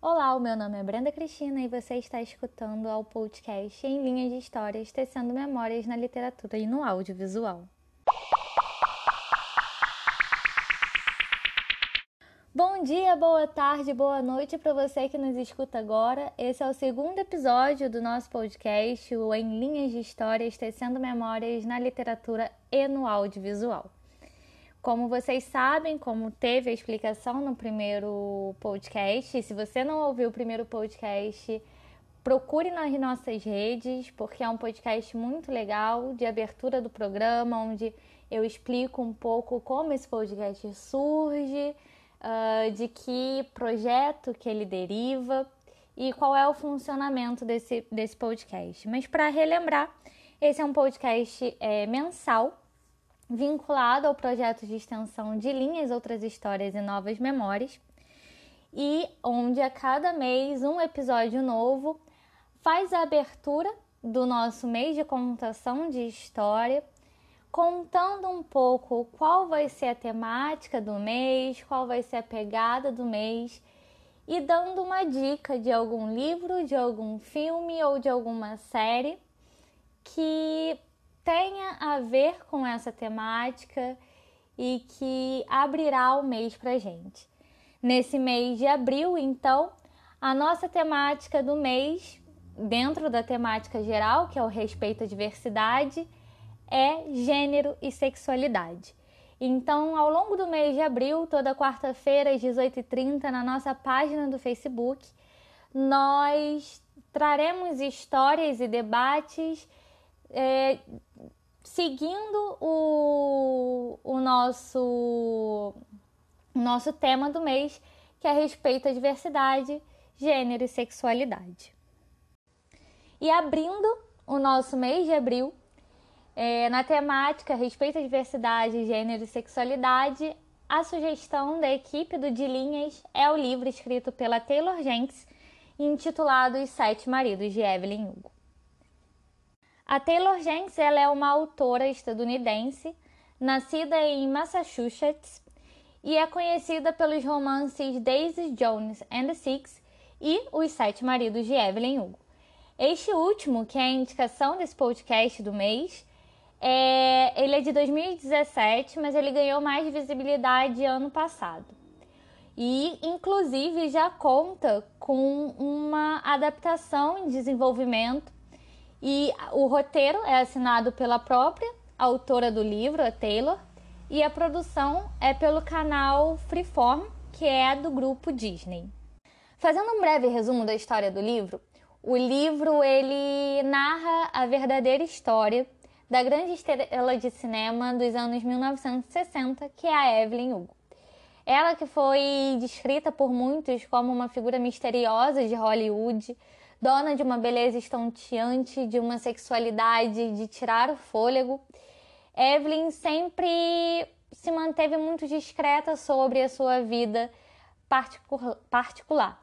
Olá, o meu nome é Brenda Cristina e você está escutando ao podcast em linhas de histórias, tecendo memórias na literatura e no audiovisual. Bom dia, boa tarde, boa noite para você que nos escuta agora. Esse é o segundo episódio do nosso podcast, o Em Linhas de Histórias, tecendo memórias na literatura e no audiovisual. Como vocês sabem, como teve a explicação no primeiro podcast, se você não ouviu o primeiro podcast, procure nas nossas redes, porque é um podcast muito legal de abertura do programa, onde eu explico um pouco como esse podcast surge, uh, de que projeto que ele deriva e qual é o funcionamento desse, desse podcast. Mas para relembrar, esse é um podcast é, mensal vinculado ao projeto de extensão de linhas, outras histórias e novas memórias, e onde a cada mês um episódio novo faz a abertura do nosso mês de contação de história, contando um pouco qual vai ser a temática do mês, qual vai ser a pegada do mês e dando uma dica de algum livro, de algum filme ou de alguma série que tenha a ver com essa temática e que abrirá o mês para gente. Nesse mês de abril, então, a nossa temática do mês, dentro da temática geral, que é o respeito à diversidade, é gênero e sexualidade. Então, ao longo do mês de abril, toda quarta-feira às 18h30, na nossa página do Facebook, nós traremos histórias e debates é, seguindo o, o nosso, nosso tema do mês, que é a respeito à diversidade, gênero e sexualidade. E abrindo o nosso mês de abril, é, na temática respeito à diversidade, gênero e sexualidade, a sugestão da equipe do De Linhas é o livro escrito pela Taylor Jenks, intitulado Os Sete Maridos de Evelyn Hugo. A Taylor Jenks ela é uma autora estadunidense, nascida em Massachusetts e é conhecida pelos romances Daisy Jones and the Six e Os Sete Maridos de Evelyn Hugo. Este último, que é a indicação desse podcast do mês, é, ele é de 2017, mas ele ganhou mais visibilidade ano passado. E, inclusive, já conta com uma adaptação em desenvolvimento e o roteiro é assinado pela própria autora do livro, a Taylor, e a produção é pelo canal Freeform, que é do grupo Disney. Fazendo um breve resumo da história do livro, o livro ele narra a verdadeira história da grande estrela de cinema dos anos 1960, que é a Evelyn Hugo. Ela que foi descrita por muitos como uma figura misteriosa de Hollywood, dona de uma beleza estonteante, de uma sexualidade de tirar o fôlego, Evelyn sempre se manteve muito discreta sobre a sua vida particular.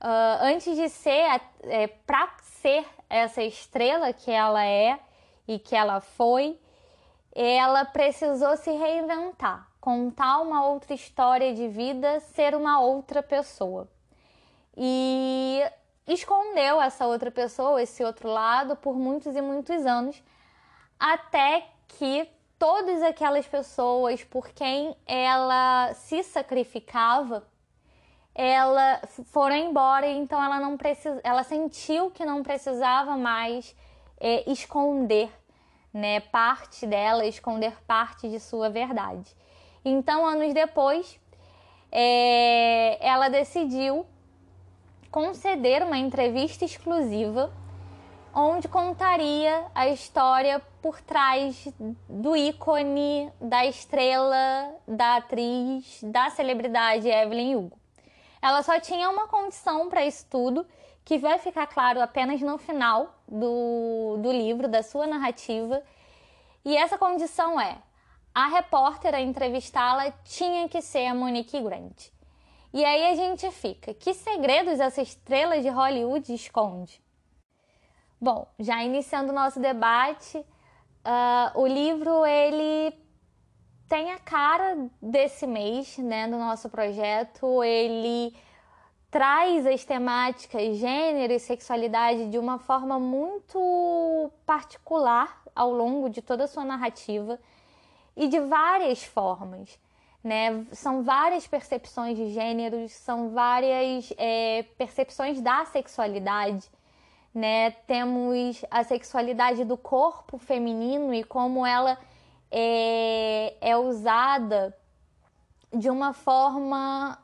Uh, antes de ser, é, para ser essa estrela que ela é e que ela foi, ela precisou se reinventar, contar uma outra história de vida, ser uma outra pessoa. E escondeu essa outra pessoa, esse outro lado, por muitos e muitos anos, até que todas aquelas pessoas por quem ela se sacrificava, ela foram embora, então ela não precisa, ela sentiu que não precisava mais é, esconder, né, parte dela, esconder parte de sua verdade. Então, anos depois, é, ela decidiu conceder uma entrevista exclusiva onde contaria a história por trás do ícone, da estrela, da atriz, da celebridade Evelyn Hugo. Ela só tinha uma condição para isso tudo, que vai ficar claro apenas no final do, do livro, da sua narrativa. E essa condição é: a repórter a entrevistá-la tinha que ser a Monique Grant. E aí a gente fica: que segredos essa estrela de Hollywood esconde? Bom, já iniciando o nosso debate, uh, o livro ele tem a cara desse mês, né, do nosso projeto. Ele traz as temáticas gênero e sexualidade de uma forma muito particular ao longo de toda a sua narrativa e de várias formas. Né? São várias percepções de gêneros, são várias é, percepções da sexualidade. Né? Temos a sexualidade do corpo feminino e como ela é, é usada de uma forma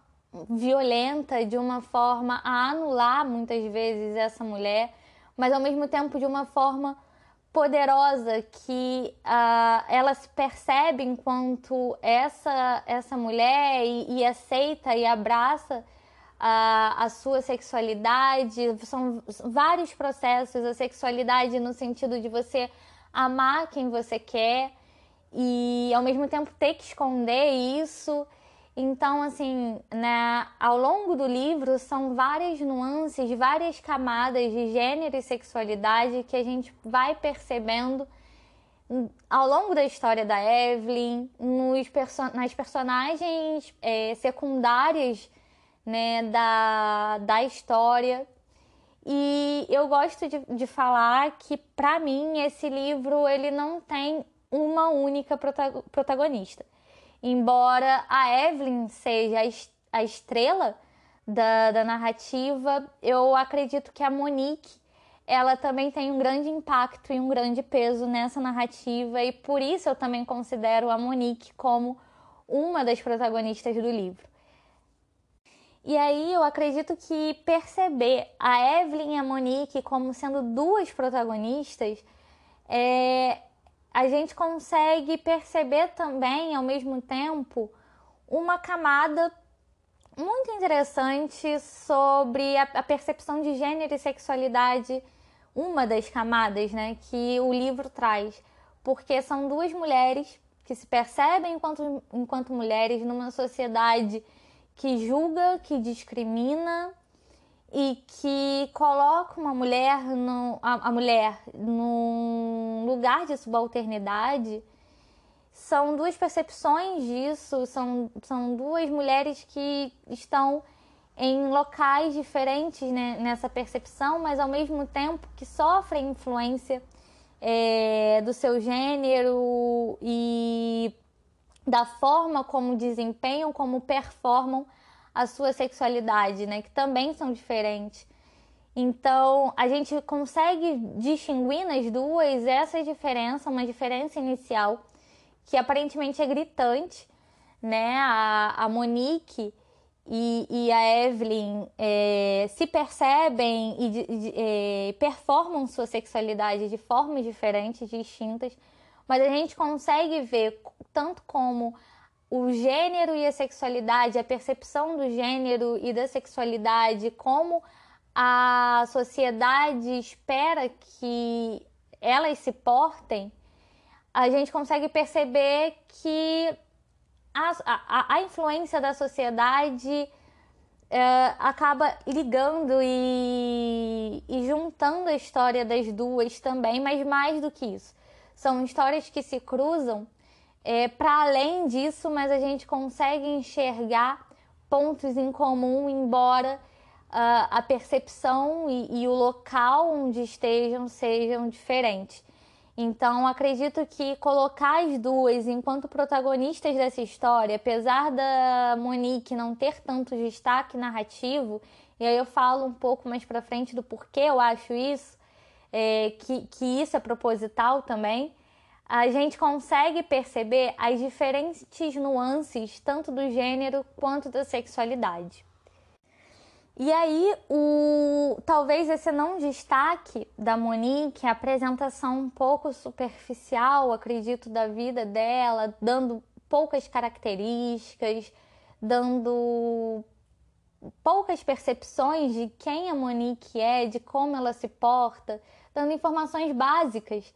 violenta, de uma forma a anular muitas vezes essa mulher, mas ao mesmo tempo de uma forma poderosa que uh, ela se percebe enquanto essa essa mulher e, e aceita e abraça uh, a sua sexualidade. São vários processos a sexualidade no sentido de você amar quem você quer e ao mesmo tempo ter que esconder isso então, assim, né, ao longo do livro são várias nuances, várias camadas de gênero e sexualidade que a gente vai percebendo ao longo da história da Evelyn, nos perso nas personagens é, secundárias né, da, da história. E eu gosto de, de falar que, para mim, esse livro ele não tem uma única protagonista embora a Evelyn seja a estrela da, da narrativa, eu acredito que a Monique ela também tem um grande impacto e um grande peso nessa narrativa e por isso eu também considero a Monique como uma das protagonistas do livro. E aí eu acredito que perceber a Evelyn e a Monique como sendo duas protagonistas é, a gente consegue perceber também, ao mesmo tempo, uma camada muito interessante sobre a, percepção de gênero e sexualidade, uma das camadas né, que o livro traz, porque são duas mulheres que se percebem enquanto, enquanto mulheres numa sociedade que julga, que discrimina e que coloca uma mulher no, a, a mulher num lugar de subalternidade são duas percepções disso, são, são duas mulheres que estão em locais diferentes né, nessa percepção, mas ao mesmo tempo que sofrem influência é, do seu gênero e da forma como desempenham, como performam a sua sexualidade, né? Que também são diferentes. Então, a gente consegue distinguir nas duas essa diferença, uma diferença inicial que aparentemente é gritante, né? A, a Monique e, e a Evelyn é, se percebem e de, de, é, performam sua sexualidade de formas diferentes, distintas, mas a gente consegue ver tanto como o gênero e a sexualidade, a percepção do gênero e da sexualidade, como a sociedade espera que elas se portem, a gente consegue perceber que a, a, a influência da sociedade é, acaba ligando e, e juntando a história das duas também, mas mais do que isso. São histórias que se cruzam é, Para além disso, mas a gente consegue enxergar pontos em comum, embora uh, a percepção e, e o local onde estejam sejam diferentes. Então, acredito que colocar as duas enquanto protagonistas dessa história, apesar da Monique não ter tanto destaque narrativo, e aí eu falo um pouco mais para frente do porquê eu acho isso, é, que, que isso é proposital também, a gente consegue perceber as diferentes nuances tanto do gênero quanto da sexualidade. E aí, o talvez esse não destaque da Monique, a apresentação um pouco superficial, acredito, da vida dela, dando poucas características, dando poucas percepções de quem a Monique é, de como ela se porta, dando informações básicas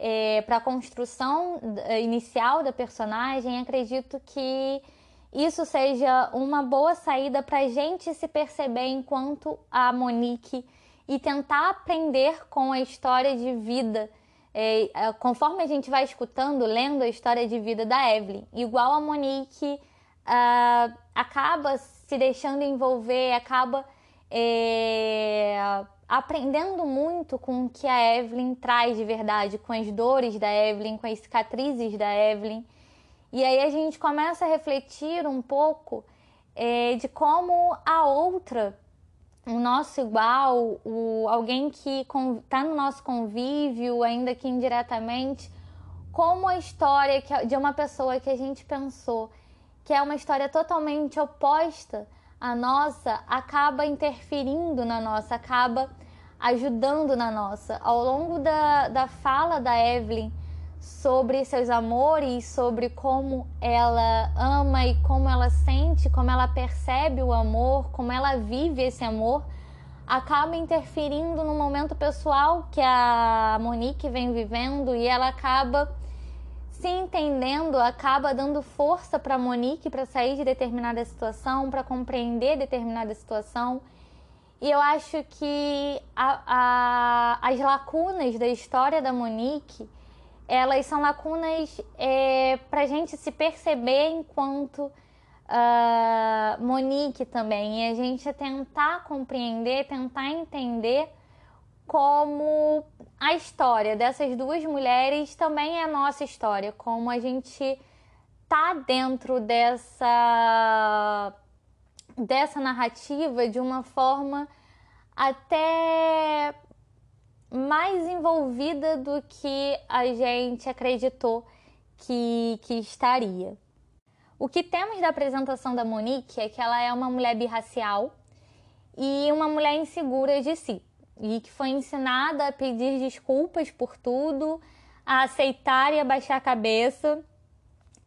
é, para a construção é, inicial da personagem, acredito que isso seja uma boa saída para a gente se perceber enquanto a Monique e tentar aprender com a história de vida. É, é conforme a gente vai escutando, lendo a história de vida da Evelyn, igual a Monique uh, acaba se deixando envolver, acaba é, aprendendo muito com o que a Evelyn traz de verdade, com as dores da Evelyn, com as cicatrizes da Evelyn. E aí a gente começa a refletir um pouco é, de como a outra, o nosso igual, o, alguém que está no nosso convívio, ainda que indiretamente, como a história que, de uma pessoa que a gente pensou que é uma história totalmente oposta à nossa, acaba interferindo na nossa, acaba ajudando na nossa. Ao longo da, da fala da Evelyn sobre seus amores, sobre como ela ama e como ela sente, como ela percebe o amor, como ela vive esse amor, acaba interferindo no momento pessoal que a Monique vem vivendo e ela acaba se entendendo, acaba dando força para Monique para sair de determinada situação, para compreender determinada situação. E eu acho que a, a, as lacunas da história da Monique, elas são lacunas é, para a gente se perceber enquanto uh, Monique também. E a gente tentar compreender, tentar entender como a história dessas duas mulheres também é nossa história, como a gente tá dentro dessa dessa narrativa de uma forma até mais envolvida do que a gente acreditou que, que estaria. O que temos da apresentação da Monique é que ela é uma mulher birracial e uma mulher insegura de si e que foi ensinada a pedir desculpas por tudo, a aceitar e abaixar a cabeça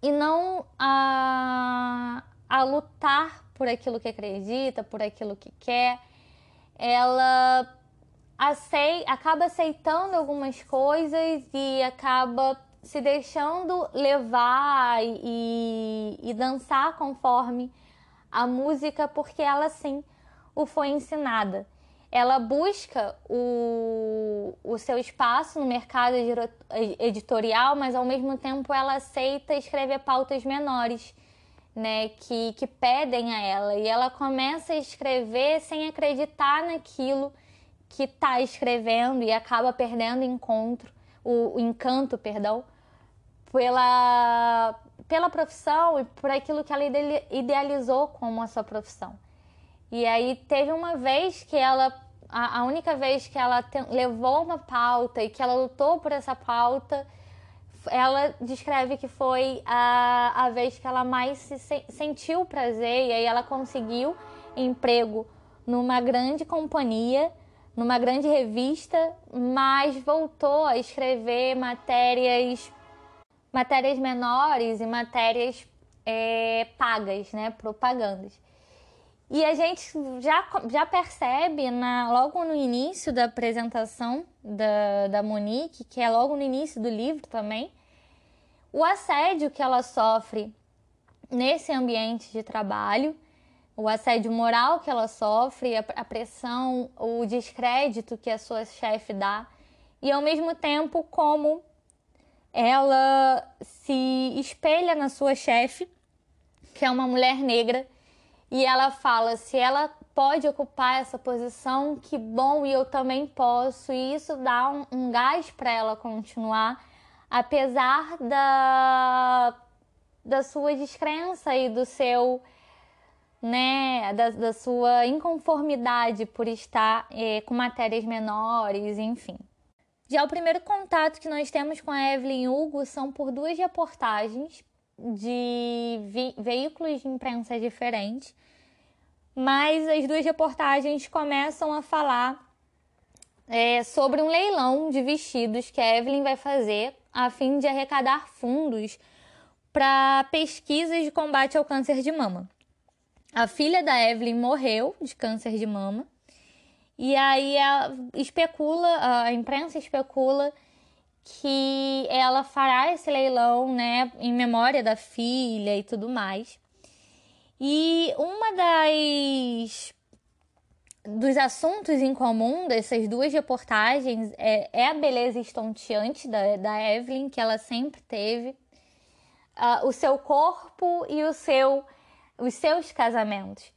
e não a, a lutar por aquilo que acredita, por aquilo que quer. Ela acei, acaba aceitando algumas coisas e acaba se deixando levar e, e dançar conforme a música, porque ela sim o foi ensinada ela busca o, o seu espaço no mercado editorial, mas ao mesmo tempo ela aceita escrever pautas menores, né, que, que pedem a ela. E ela começa a escrever sem acreditar naquilo que está escrevendo e acaba perdendo encontro, o, o encanto, perdão, pela, pela profissão e por aquilo que ela idealizou como a sua profissão. E aí teve uma vez que ela a, a única vez que ela te, levou uma pauta e que ela lutou por essa pauta, ela descreve que foi a, a vez que ela mais se, se sentiu prazer e aí ela conseguiu emprego numa grande companhia, numa grande revista, mas voltou a escrever matérias matérias menores e matérias é, pagas, né, propagandas. E a gente já, já percebe na, logo no início da apresentação da, da Monique, que é logo no início do livro também, o assédio que ela sofre nesse ambiente de trabalho, o assédio moral que ela sofre, a, a pressão, o descrédito que a sua chefe dá, e ao mesmo tempo como ela se espelha na sua chefe, que é uma mulher negra e ela fala: se ela pode ocupar essa posição, que bom, e eu também posso. E isso dá um, um gás para ela continuar, apesar da, da sua descrença e do seu. Né, da, da sua inconformidade por estar é, com matérias menores, enfim. Já o primeiro contato que nós temos com a Evelyn Hugo são por duas reportagens de veículos de imprensa diferentes mas as duas reportagens começam a falar é, sobre um leilão de vestidos que a Evelyn vai fazer a fim de arrecadar fundos para pesquisas de combate ao câncer de mama. A filha da Evelyn morreu de câncer de mama e aí a, especula, a imprensa especula que ela fará esse leilão, né, em memória da filha e tudo mais. E uma das dos assuntos em comum dessas duas reportagens é, é a beleza estonteante da, da Evelyn, que ela sempre teve, uh, o seu corpo e o seu, os seus casamentos.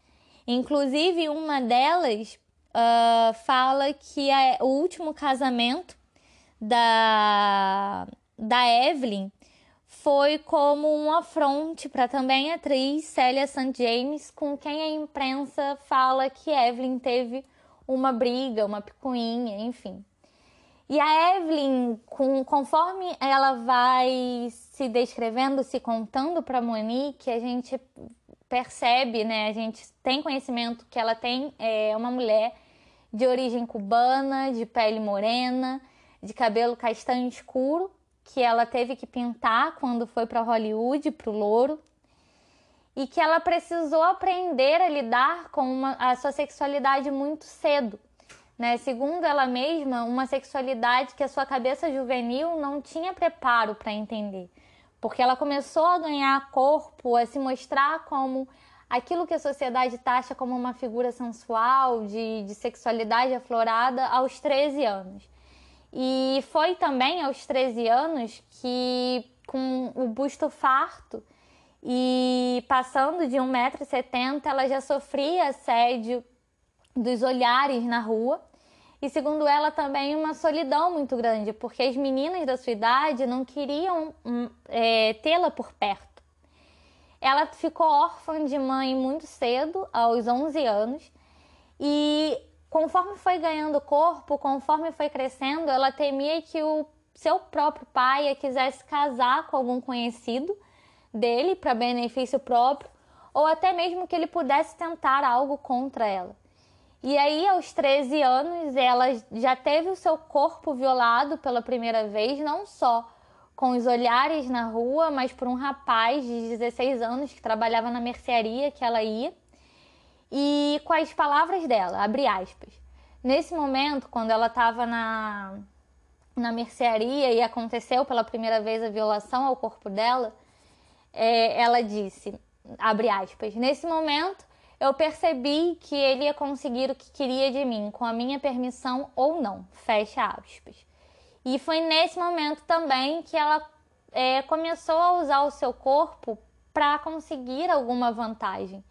Inclusive, uma delas uh, fala que a, o último casamento da, da Evelyn foi como um afronte para também a atriz Célia St. James, com quem a imprensa fala que Evelyn teve uma briga, uma picuinha, enfim. E a Evelyn, com, conforme ela vai se descrevendo, se contando para Monique, a gente percebe, né? A gente tem conhecimento que ela tem é, uma mulher de origem cubana, de pele morena, de cabelo castanho escuro, que ela teve que pintar quando foi para Hollywood, para o Louro, e que ela precisou aprender a lidar com uma, a sua sexualidade muito cedo né? Segundo ela mesma, uma sexualidade que a sua cabeça juvenil não tinha preparo para entender, porque ela começou a ganhar corpo, a se mostrar como aquilo que a sociedade taxa como uma figura sensual, de, de sexualidade aflorada aos 13 anos. E foi também aos 13 anos que, com o busto farto e passando de 1,70m, ela já sofria assédio dos olhares na rua e, segundo ela, também uma solidão muito grande, porque as meninas da sua idade não queriam hum, é, tê-la por perto. Ela ficou órfã de mãe muito cedo, aos 11 anos, e conforme foi ganhando corpo, conforme foi crescendo, ela temia que o seu próprio pai quisesse casar com algum conhecido dele para benefício próprio, ou até mesmo que ele pudesse tentar algo contra ela. E aí, aos 13 anos, ela já teve o seu corpo violado pela primeira vez, não só com os olhares na rua, mas por um rapaz de 16 anos que trabalhava na mercearia que ela ia. E com as palavras dela, abre aspas. Nesse momento, quando ela estava na, na mercearia e aconteceu pela primeira vez a violação ao corpo dela, é, ela disse, abre aspas, nesse momento eu percebi que ele ia conseguir o que queria de mim, com a minha permissão ou não. Fecha aspas. E foi nesse momento também que ela é, começou a usar o seu corpo para conseguir alguma vantagem.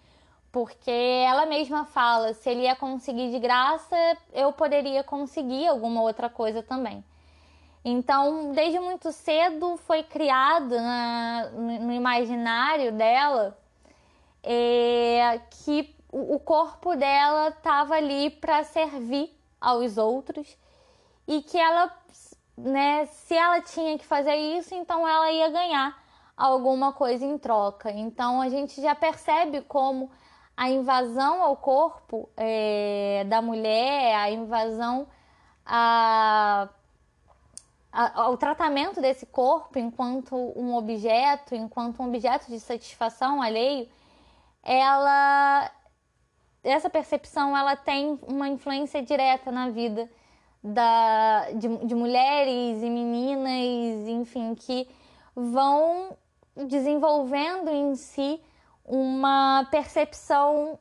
Porque ela mesma fala: se ele ia conseguir de graça, eu poderia conseguir alguma outra coisa também. Então, desde muito cedo foi criado na, no imaginário dela é, que o corpo dela estava ali para servir aos outros e que ela, né, se ela tinha que fazer isso, então ela ia ganhar alguma coisa em troca. Então a gente já percebe como a invasão ao corpo é, da mulher, a invasão a, a, ao tratamento desse corpo enquanto um objeto, enquanto um objeto de satisfação alheio, ela essa percepção ela tem uma influência direta na vida da, de, de mulheres e meninas, enfim, que vão desenvolvendo em si uma percepção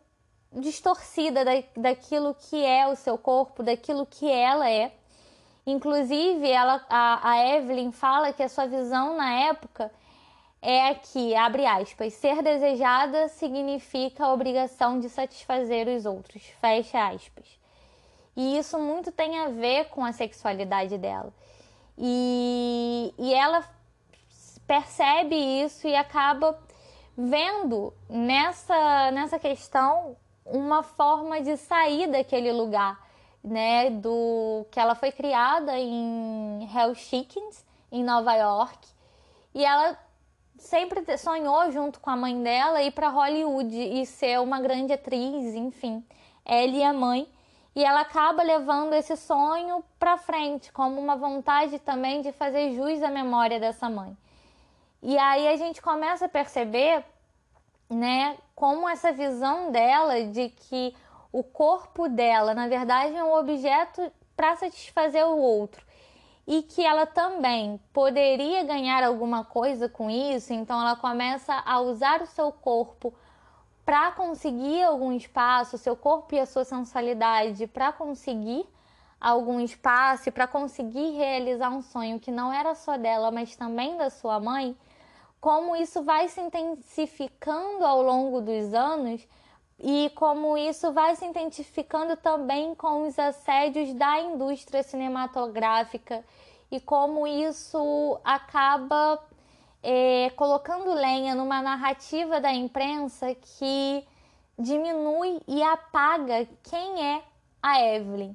distorcida da, daquilo que é o seu corpo, daquilo que ela é. Inclusive, ela, a, a Evelyn fala que a sua visão na época é que, abre aspas, ser desejada significa a obrigação de satisfazer os outros, fecha aspas. E isso muito tem a ver com a sexualidade dela. E, e ela percebe isso e acaba vendo nessa, nessa questão uma forma de sair daquele lugar, né? Do que ela foi criada em Hell's Chickens, em Nova York, e ela sempre sonhou junto com a mãe dela ir para Hollywood e ser uma grande atriz, enfim. Ela e a mãe. E ela acaba levando esse sonho para frente, como uma vontade também de fazer jus à memória dessa mãe. E aí a gente começa a perceber, né, como essa visão dela de que o corpo dela, na verdade, é um objeto para satisfazer o outro. E que ela também poderia ganhar alguma coisa com isso, então ela começa a usar o seu corpo para conseguir algum espaço, o seu corpo e a sua sensualidade para conseguir algum espaço e para conseguir realizar um sonho que não era só dela, mas também da sua mãe, como isso vai se intensificando ao longo dos anos e como isso vai se identificando também com os assédios da indústria cinematográfica e como isso acaba é, colocando lenha numa narrativa da imprensa que diminui e apaga quem é a Evelyn,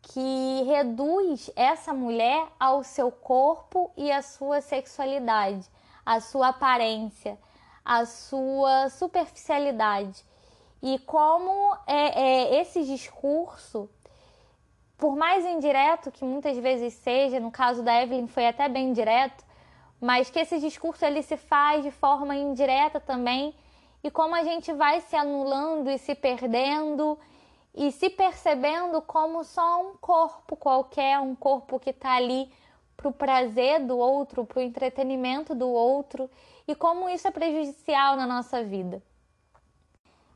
que reduz essa mulher ao seu corpo e à sua sexualidade, à sua aparência, à sua superficialidade. E como é, é esse discurso, por mais indireto que muitas vezes seja, no caso da Evelyn foi até bem direto, mas que esse discurso ele se faz de forma indireta também, e como a gente vai se anulando e se perdendo e se percebendo como só um corpo qualquer, um corpo que está ali para o prazer do outro, para o entretenimento do outro, e como isso é prejudicial na nossa vida.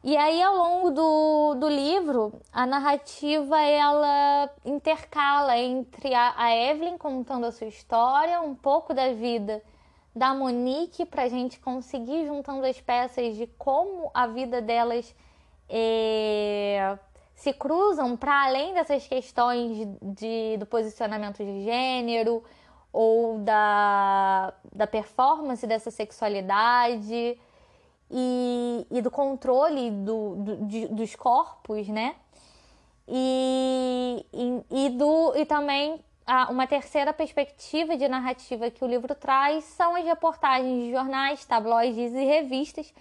E aí, ao longo do, do livro, a narrativa ela intercala entre a, a Evelyn contando a sua história, um pouco da vida da Monique, para a gente conseguir juntando as peças de como a vida delas é, se cruzam para além dessas questões de, do posicionamento de gênero ou da, da performance dessa sexualidade e, e do controle do, do de, dos corpos, né? E, e, e, do, e também uma terceira perspectiva de narrativa que o livro traz são as reportagens de jornais, tabloides e revistas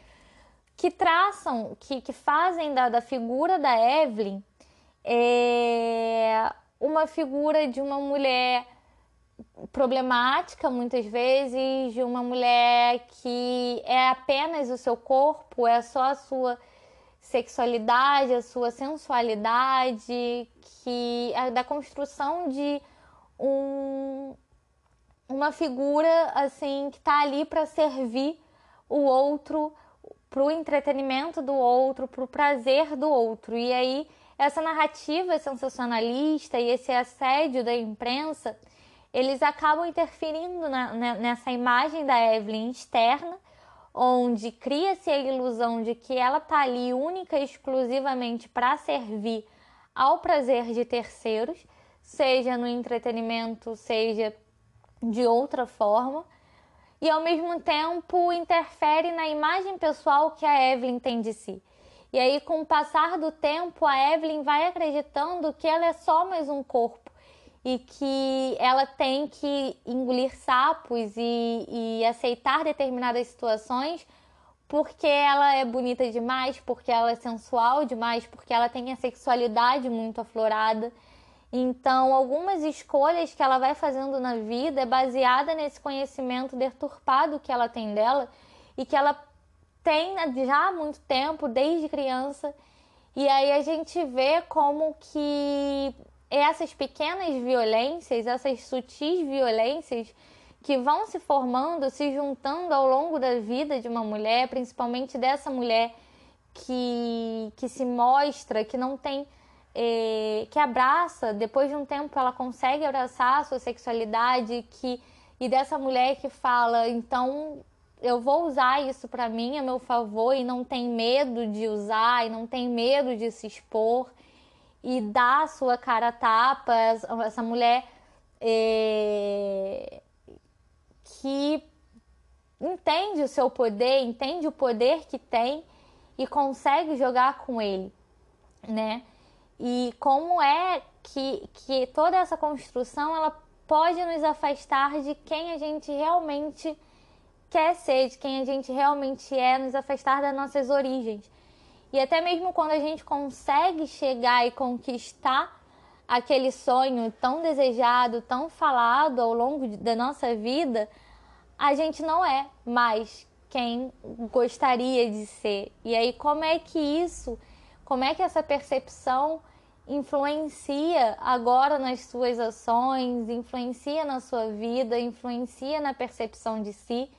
que traçam, que, que fazem da, da figura da Evelyn é, uma figura de uma mulher problemática muitas vezes de uma mulher que é apenas o seu corpo, é só a sua sexualidade, a sua sensualidade, que é da construção de um, uma figura assim que está ali para servir o outro, para o entretenimento do outro, para o prazer do outro. E aí essa narrativa sensacionalista e esse assédio da imprensa eles acabam interferindo na, nessa imagem da Evelyn externa, onde cria-se a ilusão de que ela está ali única e exclusivamente para servir ao prazer de terceiros, seja no entretenimento, seja de outra forma, e ao mesmo tempo interfere na imagem pessoal que a Evelyn tem de si. E aí, com o passar do tempo, a Evelyn vai acreditando que ela é só mais um corpo e que ela tem que engolir sapos e, e aceitar determinadas situações porque ela é bonita demais, porque ela é sensual demais, porque ela tem a sexualidade muito aflorada. Então, algumas escolhas que ela vai fazendo na vida é baseada nesse conhecimento deturpado que ela tem dela e que ela tem já há muito tempo, desde criança. E aí a gente vê como que essas pequenas violências, essas sutis violências que vão se formando, se juntando ao longo da vida de uma mulher, principalmente dessa mulher que, que se mostra, que não tem. Eh, que abraça, depois de um tempo ela consegue abraçar a sua sexualidade, que, e dessa mulher que fala, então eu vou usar isso para mim a meu favor e não tem medo de usar e não tem medo de se expor e dá a sua cara a tapa, essa mulher é, que entende o seu poder, entende o poder que tem e consegue jogar com ele, né? E como é que, que toda essa construção ela pode nos afastar de quem a gente realmente quer ser, de quem a gente realmente é, nos afastar das nossas origens. E até mesmo quando a gente consegue chegar e conquistar aquele sonho tão desejado, tão falado ao longo da nossa vida, a gente não é mais quem gostaria de ser. E aí, como é que isso, como é que essa percepção influencia agora nas suas ações, influencia na sua vida, influencia na percepção de si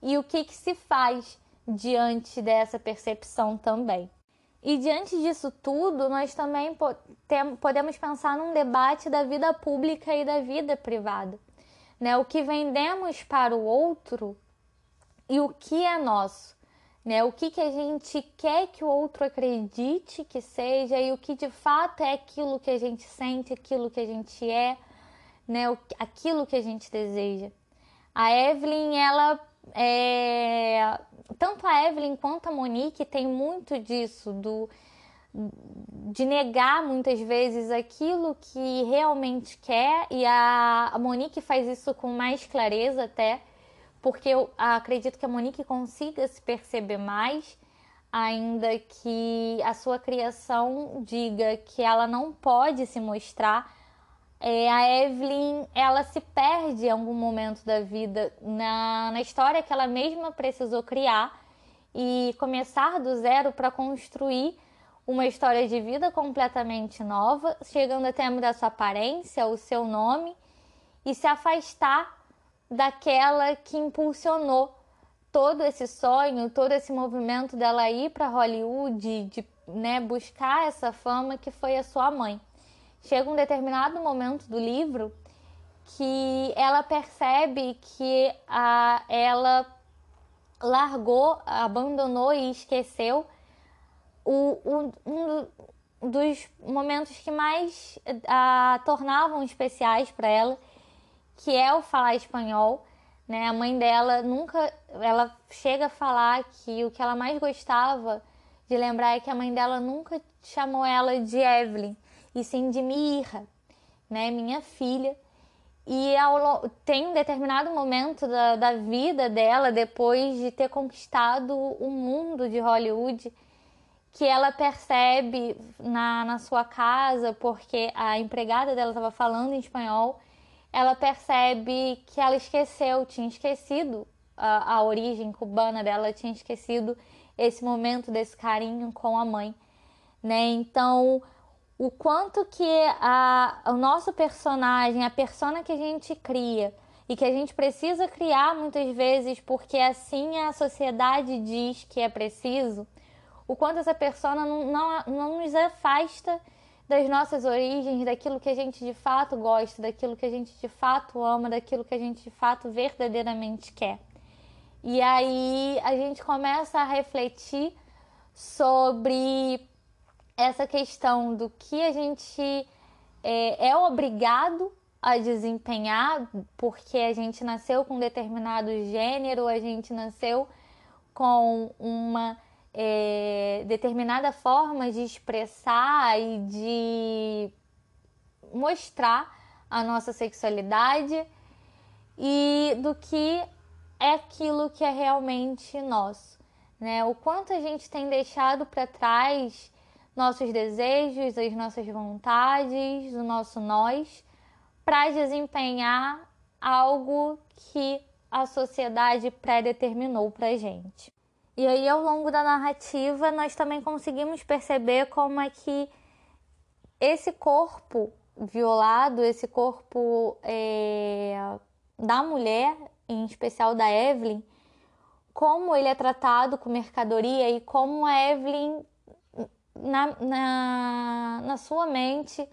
e o que, que se faz diante dessa percepção também. E diante disso tudo, nós também podemos pensar num debate da vida pública e da vida privada. Né? O que vendemos para o outro e o que é nosso. Né? O que, que a gente quer que o outro acredite que seja e o que de fato é aquilo que a gente sente, aquilo que a gente é, né? Aquilo que a gente deseja. A Evelyn, ela é... tanto a Evelyn quanto a Monique tem muito disso do de negar muitas vezes aquilo que realmente quer e a, a Monique faz isso com mais clareza até porque eu acredito que a Monique consiga se perceber mais, ainda que a sua criação diga que ela não pode se mostrar. É, a Evelyn ela se perde em algum momento da vida na, na história que ela mesma precisou criar e começar do zero para construir uma história de vida completamente nova, chegando até a mudar sua aparência, o seu nome e se afastar daquela que impulsionou todo esse sonho, todo esse movimento dela ir para Hollywood, de né, buscar essa fama que foi a sua mãe. Chega um determinado momento do livro que ela percebe que a, ela largou, abandonou e esqueceu o, o, um dos momentos que mais a tornavam especiais para ela, que é o falar espanhol. Né? A mãe dela nunca, ela chega a falar que o que ela mais gostava de lembrar é que a mãe dela nunca chamou ela de Evelyn, e sim de Mirra, né? Minha filha. E ao, tem um determinado momento da, da vida dela, depois de ter conquistado o mundo de Hollywood, que ela percebe na, na sua casa, porque a empregada dela estava falando em espanhol, ela percebe que ela esqueceu, tinha esquecido a, a origem cubana dela, tinha esquecido esse momento desse carinho com a mãe, né? Então, o quanto que a, o nosso personagem, a persona que a gente cria e que a gente precisa criar muitas vezes porque assim a sociedade diz que é preciso, o quanto essa persona não, não, não nos afasta das nossas origens, daquilo que a gente de fato gosta, daquilo que a gente de fato ama, daquilo que a gente de fato verdadeiramente quer. E aí a gente começa a refletir sobre essa questão do que a gente é, é obrigado a desempenhar, porque a gente nasceu com um determinado gênero, a gente nasceu com uma é, determinada forma de expressar e de mostrar a nossa sexualidade e do que é aquilo que é realmente nosso, né? O quanto a gente tem deixado para trás nossos desejos, as nossas vontades, o nosso nós, para desempenhar algo que a sociedade pré-determinou para gente. E aí, ao longo da narrativa, nós também conseguimos perceber como é que esse corpo violado, esse corpo é, da mulher, em especial da Evelyn, como ele é tratado com mercadoria e como a Evelyn, na, na, na sua mente,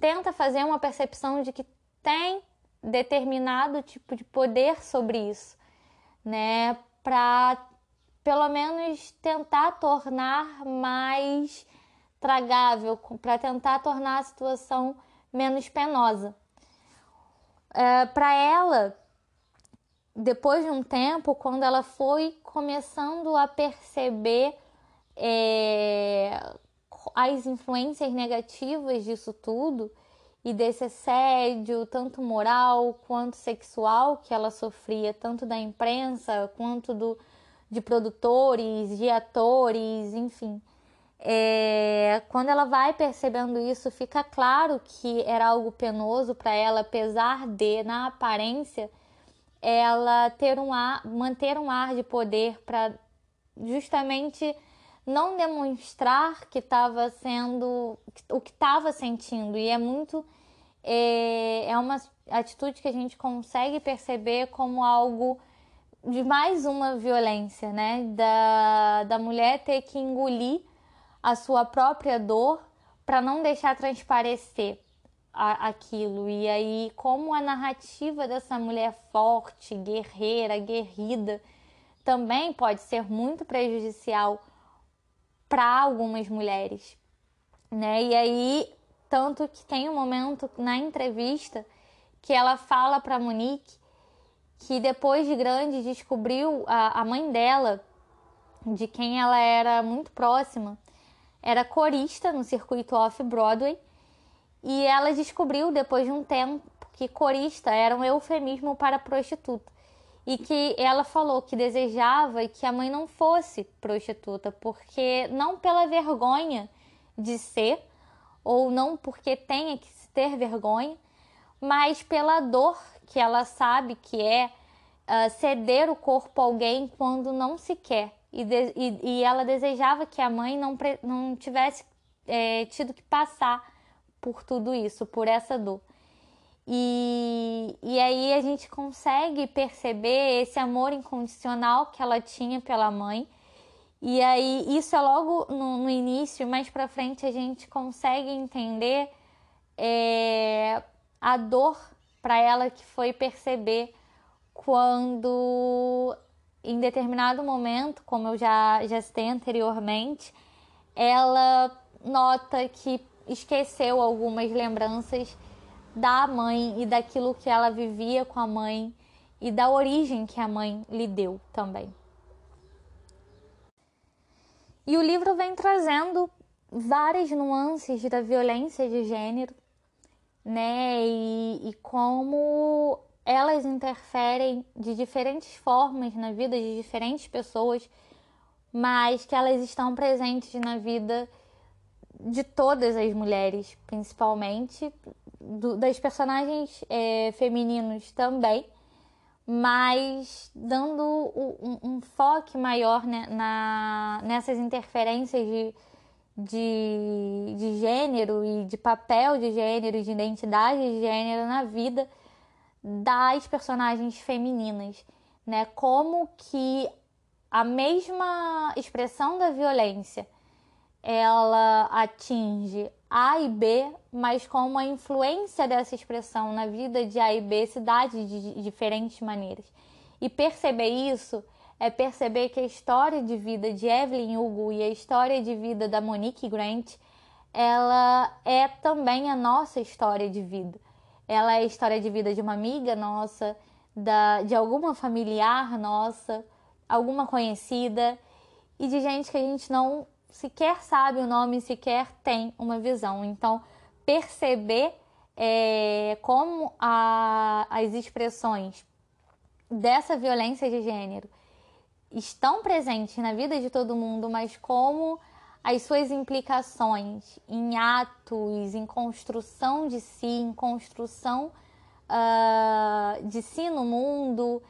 tenta fazer uma percepção de que tem determinado tipo de poder sobre isso, né? Para pelo menos tentar tornar mais tragável, para tentar tornar a situação menos penosa. É, para ela, depois de um tempo, quando ela foi começando a perceber é, as influências negativas disso tudo e desse assédio, tanto moral quanto sexual, que ela sofria, tanto da imprensa quanto do, de produtores, de atores, enfim. É, quando ela vai percebendo isso, fica claro que era algo penoso para ela, apesar de, na aparência, ela ter um ar, manter um ar de poder para justamente não demonstrar que estava sendo o que estava sentindo e é muito é, é uma atitude que a gente consegue perceber como algo de mais uma violência, né? Da, da mulher ter que engolir a sua própria dor para não deixar transparecer a, aquilo. E aí, como a narrativa dessa mulher forte, guerreira, guerrida, também pode ser muito prejudicial para algumas mulheres, né? E aí, tanto que tem um momento na entrevista que ela fala para Monique que depois de grande descobriu a, a mãe dela, de quem ela era muito próxima, era corista no circuito off-Broadway, e ela descobriu depois de um tempo que corista era um eufemismo para prostituta. E que ela falou que desejava que a mãe não fosse prostituta, porque não pela vergonha de ser, ou não porque tenha que ter vergonha, mas pela dor que ela sabe que é uh, ceder o corpo a alguém quando não se quer. E, de, e, e ela desejava que a mãe não, não tivesse é, tido que passar por tudo isso, por essa dor. E, e aí a gente consegue perceber esse amor incondicional que ela tinha pela mãe. E aí isso é logo no, no início, mais para frente a gente consegue entender é, a dor para ela que foi perceber quando em determinado momento, como eu já, já citei anteriormente, ela nota que esqueceu algumas lembranças da mãe e daquilo que ela vivia com a mãe e da origem que a mãe lhe deu também. E o livro vem trazendo várias nuances da violência de gênero, né? E, e como elas interferem de diferentes formas na vida de diferentes pessoas, mas que elas estão presentes na vida de todas as mulheres, principalmente do, das personagens é, femininos também, mas dando um, um foco maior né, na, nessas interferências de, de, de gênero e de papel de gênero, de identidade de gênero na vida das personagens femininas, né? Como que a mesma expressão da violência ela atinge A e B, mas como a influência dessa expressão na vida de A e B se dá de, de diferentes maneiras. E perceber isso é perceber que a história de vida de Evelyn Hugo e a história de vida da Monique Grant, ela é também a nossa história de vida. Ela é a história de vida de uma amiga nossa, da, de alguma familiar nossa, alguma conhecida e de gente que a gente não sequer sabe o nome, sequer tem uma visão. Então, perceber é, como a, as expressões dessa violência de gênero estão presentes na vida de todo mundo, mas como as suas implicações em atos, em construção de si, em construção uh, de si no mundo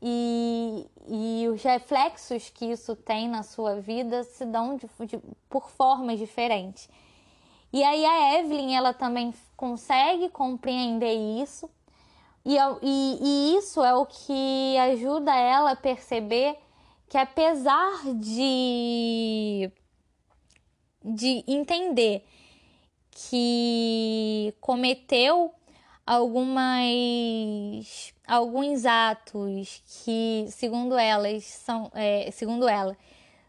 e, e, os reflexos que isso tem na sua vida se dão de, de, por formas diferentes. E aí a Evelyn ela também consegue compreender isso e, e, e isso é o que ajuda ela a perceber que apesar de de entender que cometeu algumas alguns atos que segundo elas são é, segundo ela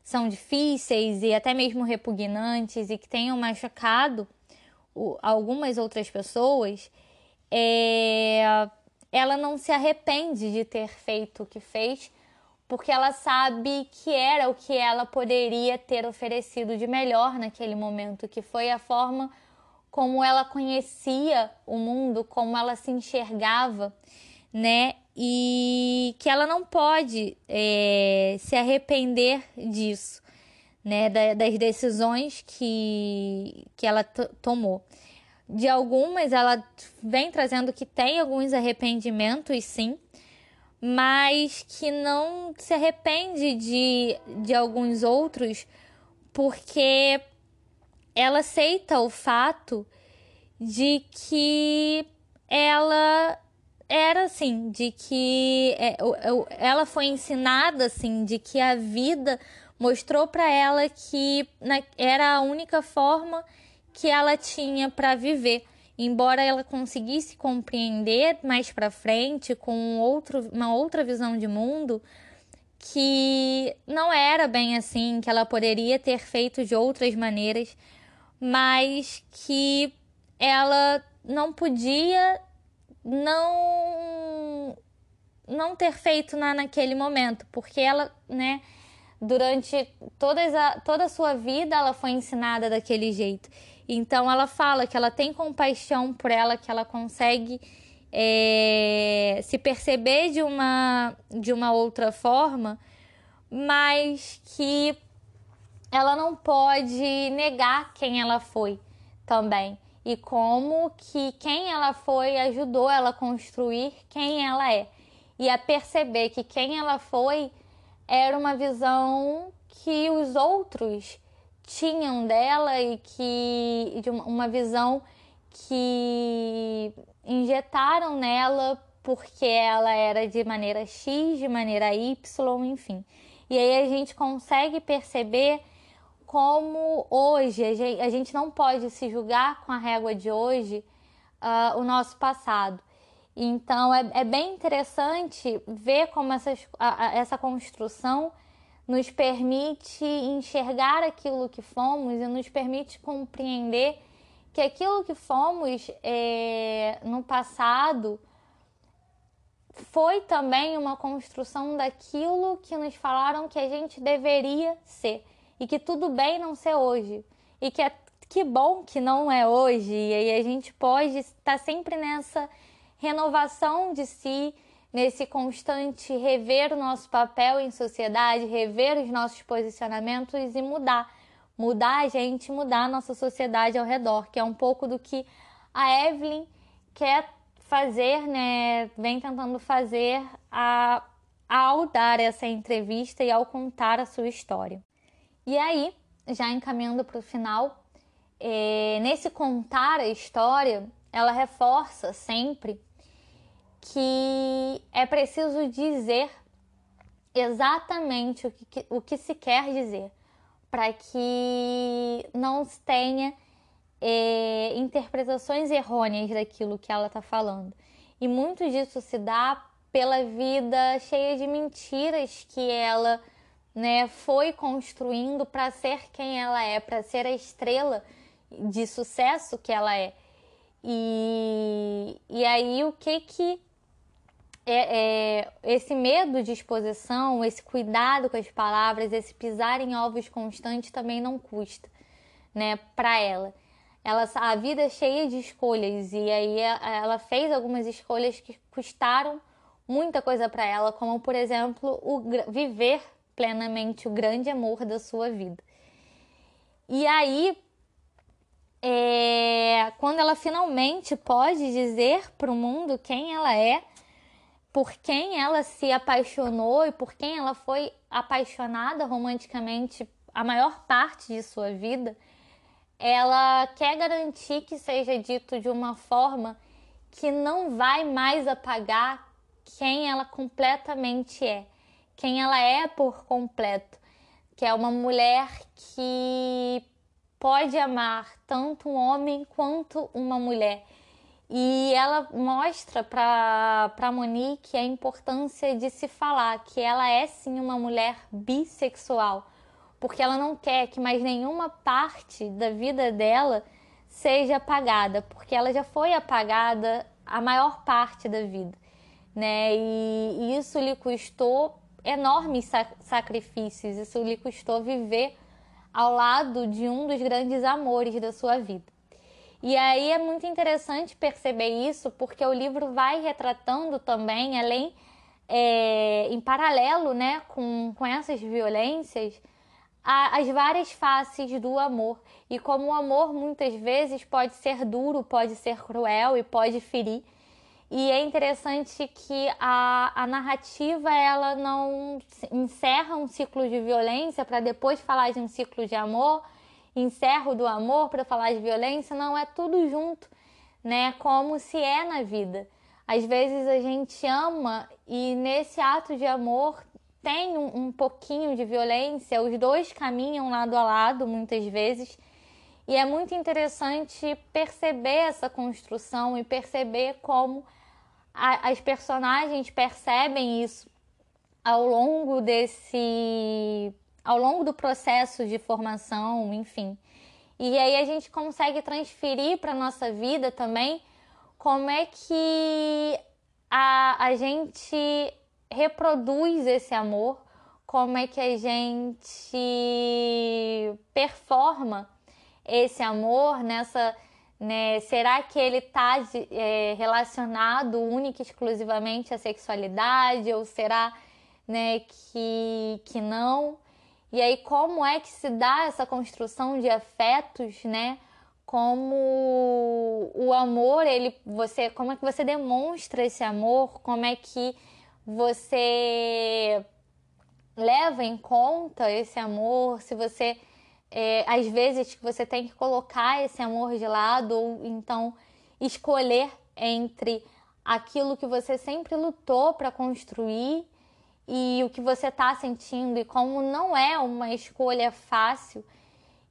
são difíceis e até mesmo repugnantes e que tenham machucado algumas outras pessoas é, ela não se arrepende de ter feito o que fez porque ela sabe que era o que ela poderia ter oferecido de melhor naquele momento, que foi a forma como ela conhecia o mundo, como ela se enxergava, né? E que ela não pode é, se arrepender disso, né? das decisões que, que ela tomou. De algumas, ela vem trazendo que tem alguns arrependimentos, sim, mas que não se arrepende de, de alguns outros porque ela aceita o fato de que ela era assim, de que é, ela foi ensinada assim, de que a vida mostrou para ela que era a única forma que ela tinha para viver embora ela conseguisse compreender mais para frente com outro, uma outra visão de mundo que não era bem assim, que ela poderia ter feito de outras maneiras, mas que ela não podia não não ter feito na, naquele momento, porque ela, né, durante todas a, toda a sua vida ela foi ensinada daquele jeito. Então ela fala que ela tem compaixão por ela, que ela consegue é, se perceber de uma, de uma outra forma, mas que ela não pode negar quem ela foi também. E como que quem ela foi ajudou ela a construir quem ela é. E a perceber que quem ela foi era uma visão que os outros tinham dela e que de uma visão que injetaram nela porque ela era de maneira X, de maneira Y, enfim. E aí a gente consegue perceber como hoje a gente não pode se julgar com a régua de hoje uh, o nosso passado. Então é, é, bem interessante ver como essas, a, a, essa construção nos permite enxergar aquilo que fomos e nos permite compreender que aquilo que fomos é, no passado foi também uma construção daquilo que nos falaram que a gente deveria ser e que tudo bem não ser hoje. E que é que bom que não é hoje. E aí a gente pode estar sempre nessa renovação de si, nesse constante rever o nosso papel em sociedade, rever os nossos posicionamentos e mudar mudar a gente, mudar a nossa sociedade ao redor, que é um pouco do que a Evelyn quer fazer, né? Vem tentando fazer a, ao dar essa entrevista e ao contar a sua história. E aí, já encaminhando para o final, é, nesse contar a história, ela reforça sempre que é preciso dizer exatamente o que, o que se quer dizer para que não se tenha é, interpretações errôneas daquilo que ela está falando. E muito disso se dá pela vida cheia de mentiras que ela né, foi construindo para ser quem ela é, para ser a estrela de sucesso que ela é. E, e aí o que que é, é, esse medo de exposição, esse cuidado com as palavras, esse pisar em ovos constante também não custa, né, para ela. Ela a vida é cheia de escolhas e aí ela fez algumas escolhas que custaram muita coisa para ela, como por exemplo, o viver plenamente o grande amor da sua vida. E aí, é, quando ela finalmente pode dizer para o mundo quem ela é, por quem ela se apaixonou e por quem ela foi apaixonada romanticamente a maior parte de sua vida, ela quer garantir que seja dito de uma forma que não vai mais apagar quem ela completamente é, quem ela é por completo, que é uma mulher que pode amar tanto um homem quanto uma mulher e ela mostra para Monique a importância de se falar que ela é sim uma mulher bissexual, porque ela não quer que mais nenhuma parte da vida dela seja apagada, porque ela já foi apagada a maior parte da vida, né? E, isso lhe custou enormes sacrifícios, isso lhe custou viver ao lado de um dos grandes amores da sua vida. E aí é muito interessante perceber isso, porque o livro vai retratando também, além, é, em paralelo né, com, com essas violências, a, as várias faces do amor. E como o amor muitas vezes pode ser duro, pode ser cruel e pode ferir. E é interessante que a, a narrativa ela não encerra um ciclo de violência para depois falar de um ciclo de amor encerro do amor para falar de violência, não é tudo junto, né? Como se é na vida. Às vezes a gente ama e nesse ato de amor tem um, um pouquinho de violência, os dois caminham lado a lado muitas vezes. E é muito interessante perceber essa construção e perceber como a, as personagens percebem isso ao longo desse ao longo do processo de formação, enfim. E aí a gente consegue transferir para nossa vida também como é que a, a gente reproduz esse amor, como é que a gente performa esse amor nessa. Né, será que ele está é, relacionado única e exclusivamente à sexualidade ou será né, que, que não? E aí, como é que se dá essa construção de afetos, né? Como o amor, ele, você, como é que você demonstra esse amor? Como é que você leva em conta esse amor? Se você, é, às vezes, você tem que colocar esse amor de lado ou então escolher entre aquilo que você sempre lutou para construir e o que você está sentindo e como não é uma escolha fácil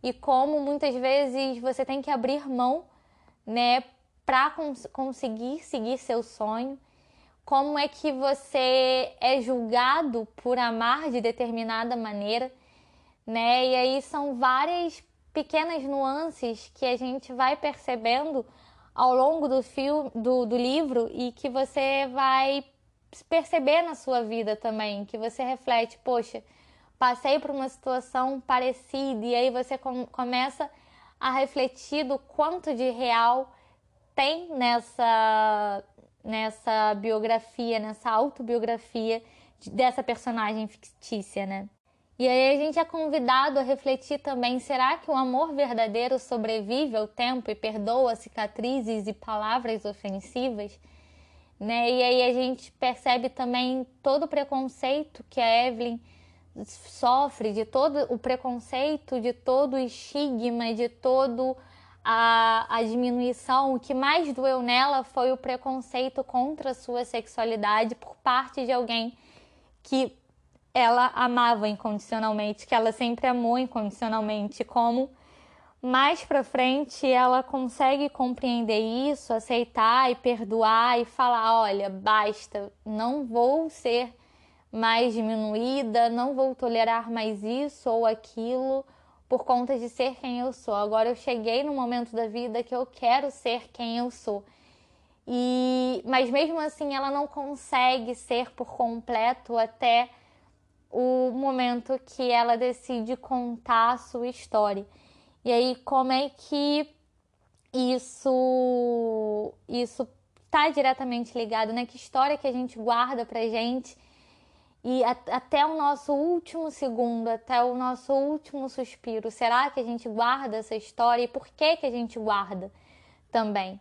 e como muitas vezes você tem que abrir mão, né, para cons conseguir seguir seu sonho. Como é que você é julgado por amar de determinada maneira, né? E aí são várias pequenas nuances que a gente vai percebendo ao longo do filme, do, do livro e que você vai perceber na sua vida também, que você reflete, poxa, passei por uma situação parecida e aí você com, começa a refletir do quanto de real tem nessa nessa biografia, nessa autobiografia dessa personagem fictícia, né? E aí a gente é convidado a refletir também: será que o amor verdadeiro sobrevive ao tempo e perdoa cicatrizes e palavras ofensivas? Né? E aí a gente percebe também todo o preconceito que a Evelyn sofre, de todo o preconceito, de todo o estigma, de todo a, a diminuição. O que mais doeu nela foi o preconceito contra a sua sexualidade por parte de alguém que ela amava incondicionalmente, que ela sempre amou incondicionalmente, como mais para frente ela consegue compreender isso, aceitar e perdoar e falar: olha, basta, não vou ser mais diminuída, não vou tolerar mais isso ou aquilo por conta de ser quem eu sou. Agora eu cheguei no momento da vida que eu quero ser quem eu sou. E mas mesmo assim ela não consegue ser por completo até o momento que ela decide contar a sua história. E aí, como é que isso isso está diretamente ligado, né? Que história que a gente guarda pra gente e a, até o nosso último segundo, até o nosso último suspiro. Será que a gente guarda essa história e por que que a gente guarda também?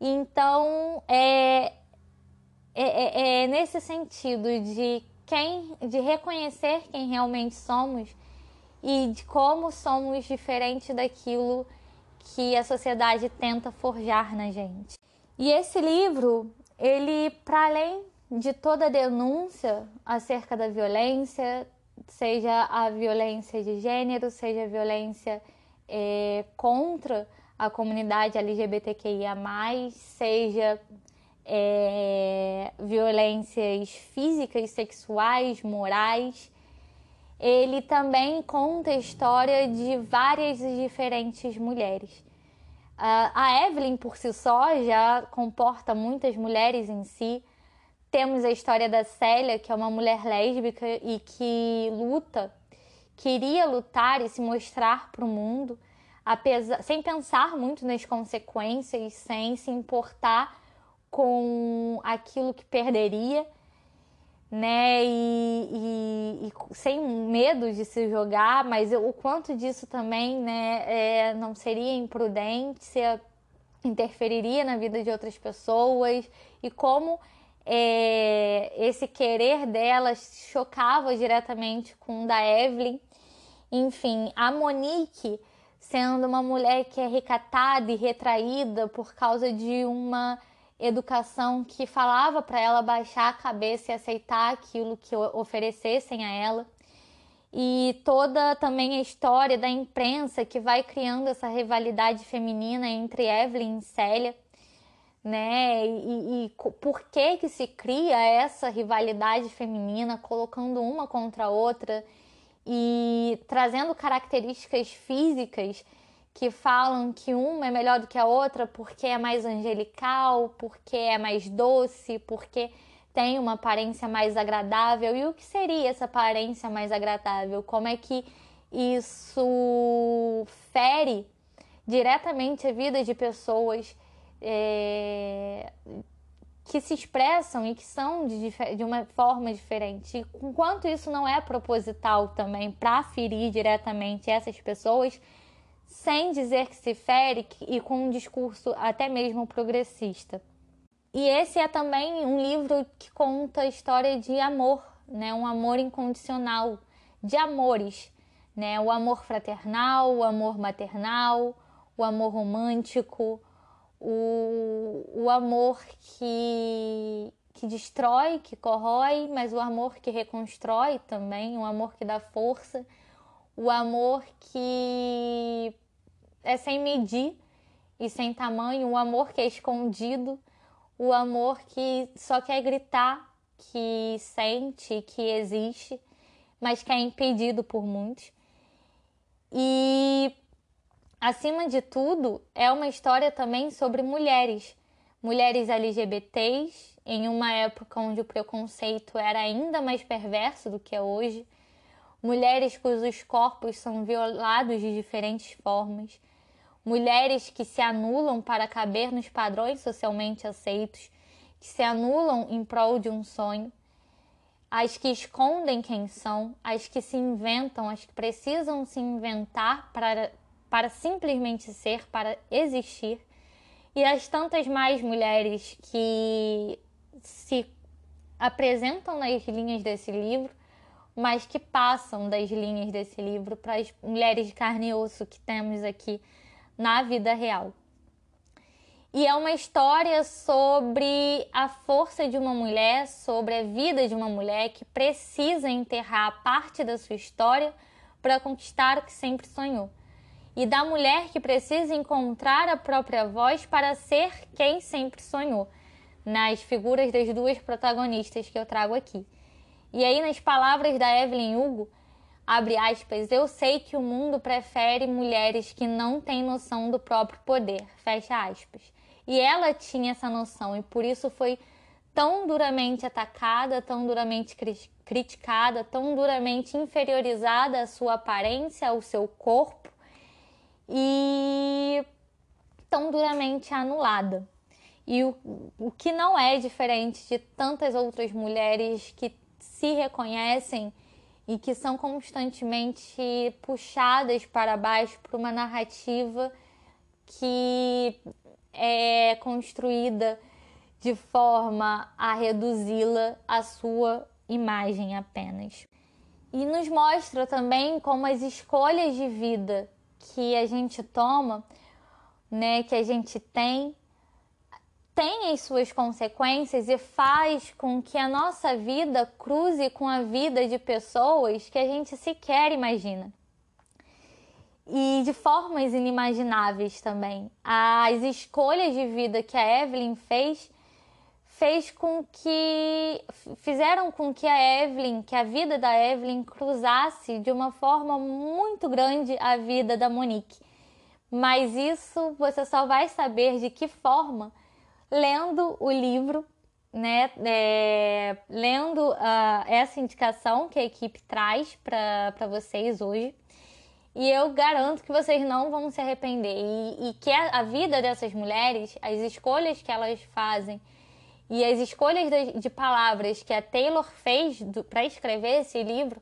Então, é, é, é, é nesse sentido de quem de reconhecer quem realmente somos e de como somos diferentes daquilo que a sociedade tenta forjar na gente. E esse livro, ele, para além de toda denúncia acerca da violência, seja a violência de gênero, seja a violência é, contra a comunidade LGBTQIA, seja é, violências físicas, sexuais, morais, ele também conta a história de várias diferentes mulheres. A Evelyn, por si só, já comporta muitas mulheres em si. Temos a história da Célia, que é uma mulher lésbica e que luta, queria lutar e se mostrar para o mundo, apesar, sem pensar muito nas consequências, sem se importar com aquilo que perderia né? E, e, e, sem medo de se jogar, mas o quanto disso também, né? É, não seria imprudência, interferiria na vida de outras pessoas e como é, esse querer dela chocava diretamente com o da Evelyn. Enfim, a Monique sendo uma mulher que é recatada e retraída por causa de uma educação que falava para ela baixar a cabeça e aceitar aquilo que oferecessem a ela. E toda também a história da imprensa que vai criando essa rivalidade feminina entre Evelyn e Célia, né? E, e, por que que se cria essa rivalidade feminina, colocando uma contra a outra e trazendo características físicas que falam que uma é melhor do que a outra porque é mais angelical, porque é mais doce, porque tem uma aparência mais agradável. E o que seria essa aparência mais agradável? Como é que isso fere diretamente a vida de pessoas é, que se expressam e que são de, de uma forma diferente. Enquanto isso não é proposital também para ferir diretamente essas pessoas, sem dizer que se fere e com um discurso até mesmo progressista. E esse é também um livro que conta a história de amor, né? Um amor incondicional, de amores, né? O amor fraternal, o amor maternal, o amor romântico, o, o amor que, que destrói, que corrói, mas o amor que reconstrói também, o amor que dá força, o amor que é sem medir e sem tamanho, o amor que é escondido, o amor que só quer gritar, que sente, que existe, mas que é impedido por muitos. E acima de tudo, é uma história também sobre mulheres, mulheres LGBTs, em uma época onde o preconceito era ainda mais perverso do que é hoje, mulheres cujos corpos são violados de diferentes formas, mulheres que se anulam para caber nos padrões socialmente aceitos, que se anulam em prol de um sonho, as que escondem quem são, as que se inventam, as que precisam se inventar para, para simplesmente ser, para existir, e as tantas mais mulheres que se apresentam nas linhas desse livro, mas que passam das linhas desse livro para as mulheres de carne e osso que temos aqui na vida real. E é uma história sobre a força de uma mulher, sobre a vida de uma mulher que precisa enterrar parte da sua história para conquistar o que sempre sonhou. E da mulher que precisa encontrar a própria voz para ser quem sempre sonhou, nas figuras das duas protagonistas que eu trago aqui. E aí, nas palavras da Evelyn Hugo, abre aspas, eu sei que o mundo prefere mulheres que não têm noção do próprio poder, fecha aspas. E ela tinha essa noção e por isso foi tão duramente atacada, tão duramente criticada, tão duramente inferiorizada a sua aparência, ao seu corpo e tão duramente anulada. E o, o que não é diferente de tantas outras mulheres que se reconhecem e que são constantemente puxadas para baixo por uma narrativa que é construída de forma a reduzi-la à sua imagem apenas. E nos mostra também como as escolhas de vida que a gente toma, né, que a gente tem, tem as suas consequências e faz com que a nossa vida cruze com a vida de pessoas que a gente sequer imagina e de formas inimagináveis também. As escolhas de vida que a Evelyn fez fez com que fizeram com que a Evelyn, que a vida da Evelyn cruzasse de uma forma muito grande a vida da Monique. Mas isso você só vai saber de que forma lendo o livro, né? É, lendo uh, essa indicação que a equipe traz para vocês hoje. E eu garanto que vocês não vão se arrepender. E, e que a, a, vida dessas mulheres, as escolhas que elas fazem e as escolhas de, de palavras que a Taylor fez para escrever esse livro,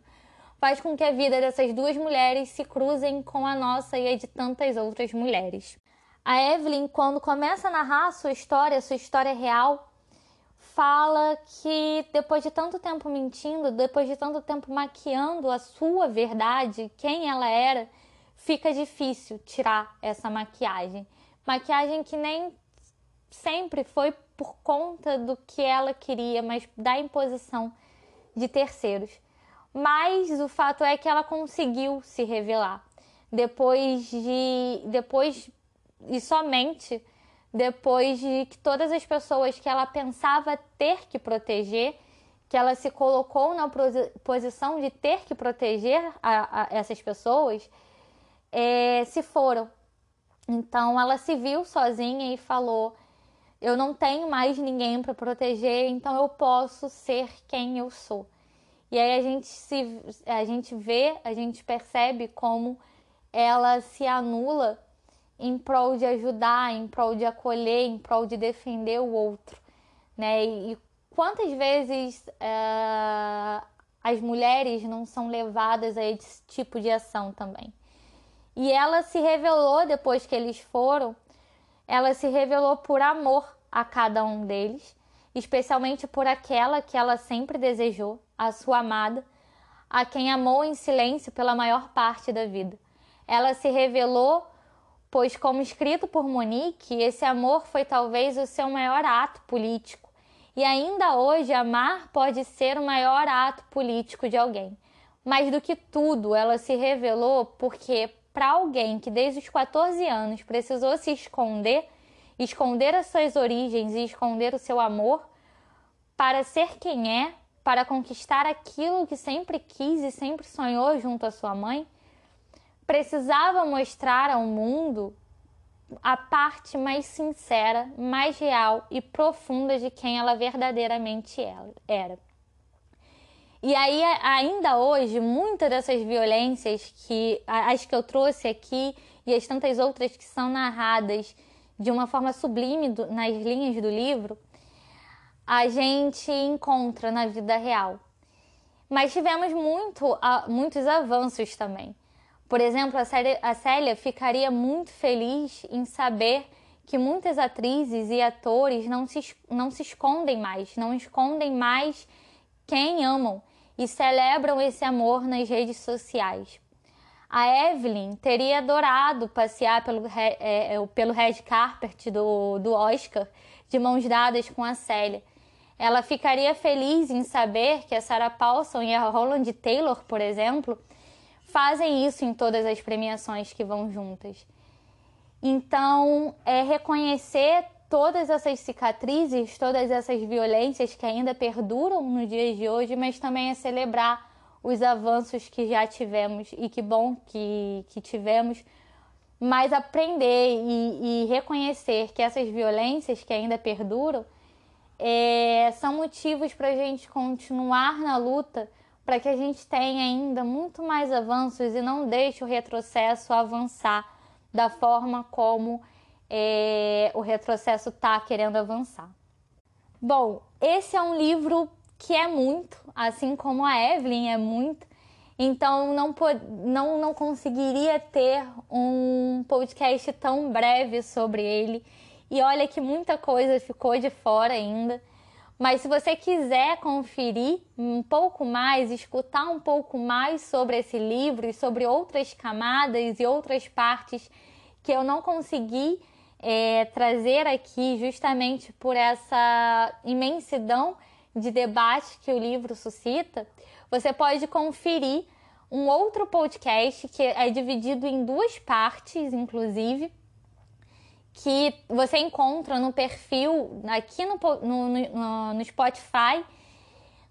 faz com que a vida dessas duas mulheres se cruzem com a nossa e a de tantas outras mulheres. A Evelyn, quando começa a narrar a sua história, a sua história real, fala que depois de tanto tempo mentindo, depois de tanto tempo maquiando a sua verdade, quem ela era, fica difícil tirar essa maquiagem. Maquiagem que nem sempre foi por conta do que ela queria, mas da imposição de terceiros. Mas o fato é que ela conseguiu se revelar depois de depois e somente depois de que todas as pessoas que ela pensava ter que proteger, que ela se colocou na posição de ter que proteger a, a essas pessoas, é, se foram. Então ela se viu sozinha e falou: Eu não tenho mais ninguém para proteger, então eu posso ser quem eu sou. E aí a gente se a gente vê, a gente percebe como ela se anula em prol de ajudar, em prol de acolher, em prol de defender o outro, né? E, quantas vezes uh, as mulheres não são levadas a esse tipo de ação também? E ela se revelou depois que eles foram, ela se revelou por amor a cada um deles, especialmente por aquela que ela sempre desejou, a sua amada, a quem amou em silêncio pela maior parte da vida. Ela se revelou, pois, como escrito por Monique, esse amor foi talvez o seu maior ato político. E ainda hoje, amar pode ser o maior ato político de alguém. Mais do que tudo, ela se revelou porque, para alguém que desde os 14 anos precisou se esconder, esconder as suas origens e esconder o seu amor, para ser quem é, para conquistar aquilo que sempre quis e sempre sonhou junto à sua mãe, precisava mostrar ao mundo a parte mais sincera, mais real e profunda de quem ela verdadeiramente era. E aí, ainda hoje, muitas dessas violências que as que eu trouxe aqui e as tantas outras que são narradas de uma forma sublime do, nas linhas do livro, a gente encontra na vida real. Mas tivemos muito, muitos avanços também. Por exemplo, a, Célia ficaria muito feliz em saber que muitas atrizes e atores não se, não se escondem mais, não escondem mais quem amam e celebram esse amor nas redes sociais. A Evelyn teria adorado passear pelo, é, é, pelo red carpet do, do Oscar de mãos dadas com a Célia. Ela ficaria feliz em saber que a Sarah Paulson e a Roland Taylor, por exemplo, fazem isso em todas as premiações que vão juntas. Então, é reconhecer todas essas cicatrizes, todas essas violências que ainda perduram no dia de hoje, mas também é celebrar os avanços que já tivemos e que bom que, que tivemos, mas aprender e, e reconhecer que essas violências que ainda perduram é, são motivos para a gente continuar na luta para que a gente tenha ainda muito mais avanços e não deixe o retrocesso avançar da forma como é, o retrocesso está querendo avançar. Bom, esse é um livro que é muito, assim como a Evelyn é muito, então não, não, não conseguiria ter um podcast tão breve sobre ele. E olha que muita coisa ficou de fora ainda. Mas se você quiser conferir um pouco mais, escutar um pouco mais sobre esse livro e sobre outras camadas e outras partes que eu não consegui é, trazer aqui, justamente por essa imensidão de debate que o livro suscita, você pode conferir um outro podcast que é dividido em duas partes, inclusive que você encontra no perfil aqui no, no, no, no Spotify,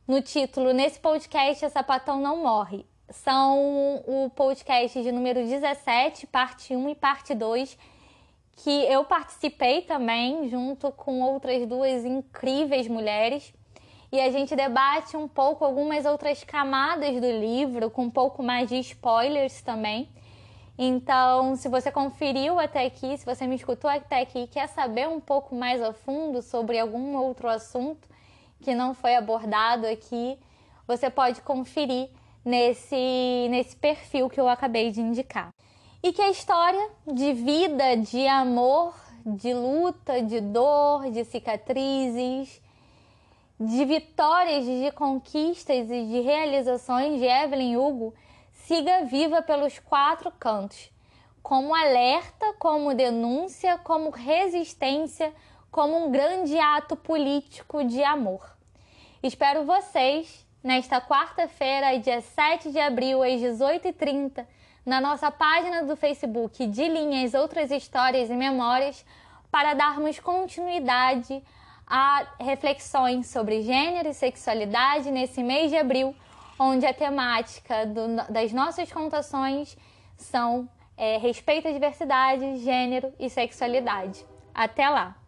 no título Nesse podcast a Sapatão Não Morre. São o podcast de número 17, parte 1 e parte 2, que eu participei também junto com outras duas incríveis mulheres. E a gente debate um pouco algumas outras camadas do livro, com um pouco mais de spoilers também. Então, se você conferiu até aqui, se você me escutou até aqui e quer saber um pouco mais a fundo sobre algum outro assunto que não foi abordado aqui, você pode conferir nesse, nesse perfil que eu acabei de indicar. E que a história de vida, de amor, de luta, de dor, de cicatrizes, de vitórias, de conquistas e de realizações de Evelyn Hugo siga viva pelos quatro cantos, como alerta, como denúncia, como resistência, como um grande ato político de amor. Espero vocês nesta quarta-feira, dia 7 de abril, às 18h30, na nossa página do Facebook de Linhas Outras Histórias e Memórias, para darmos continuidade a reflexões sobre gênero e sexualidade nesse mês de abril, onde a temática do, das nossas contações são é, respeito à diversidade, gênero e sexualidade. Até lá!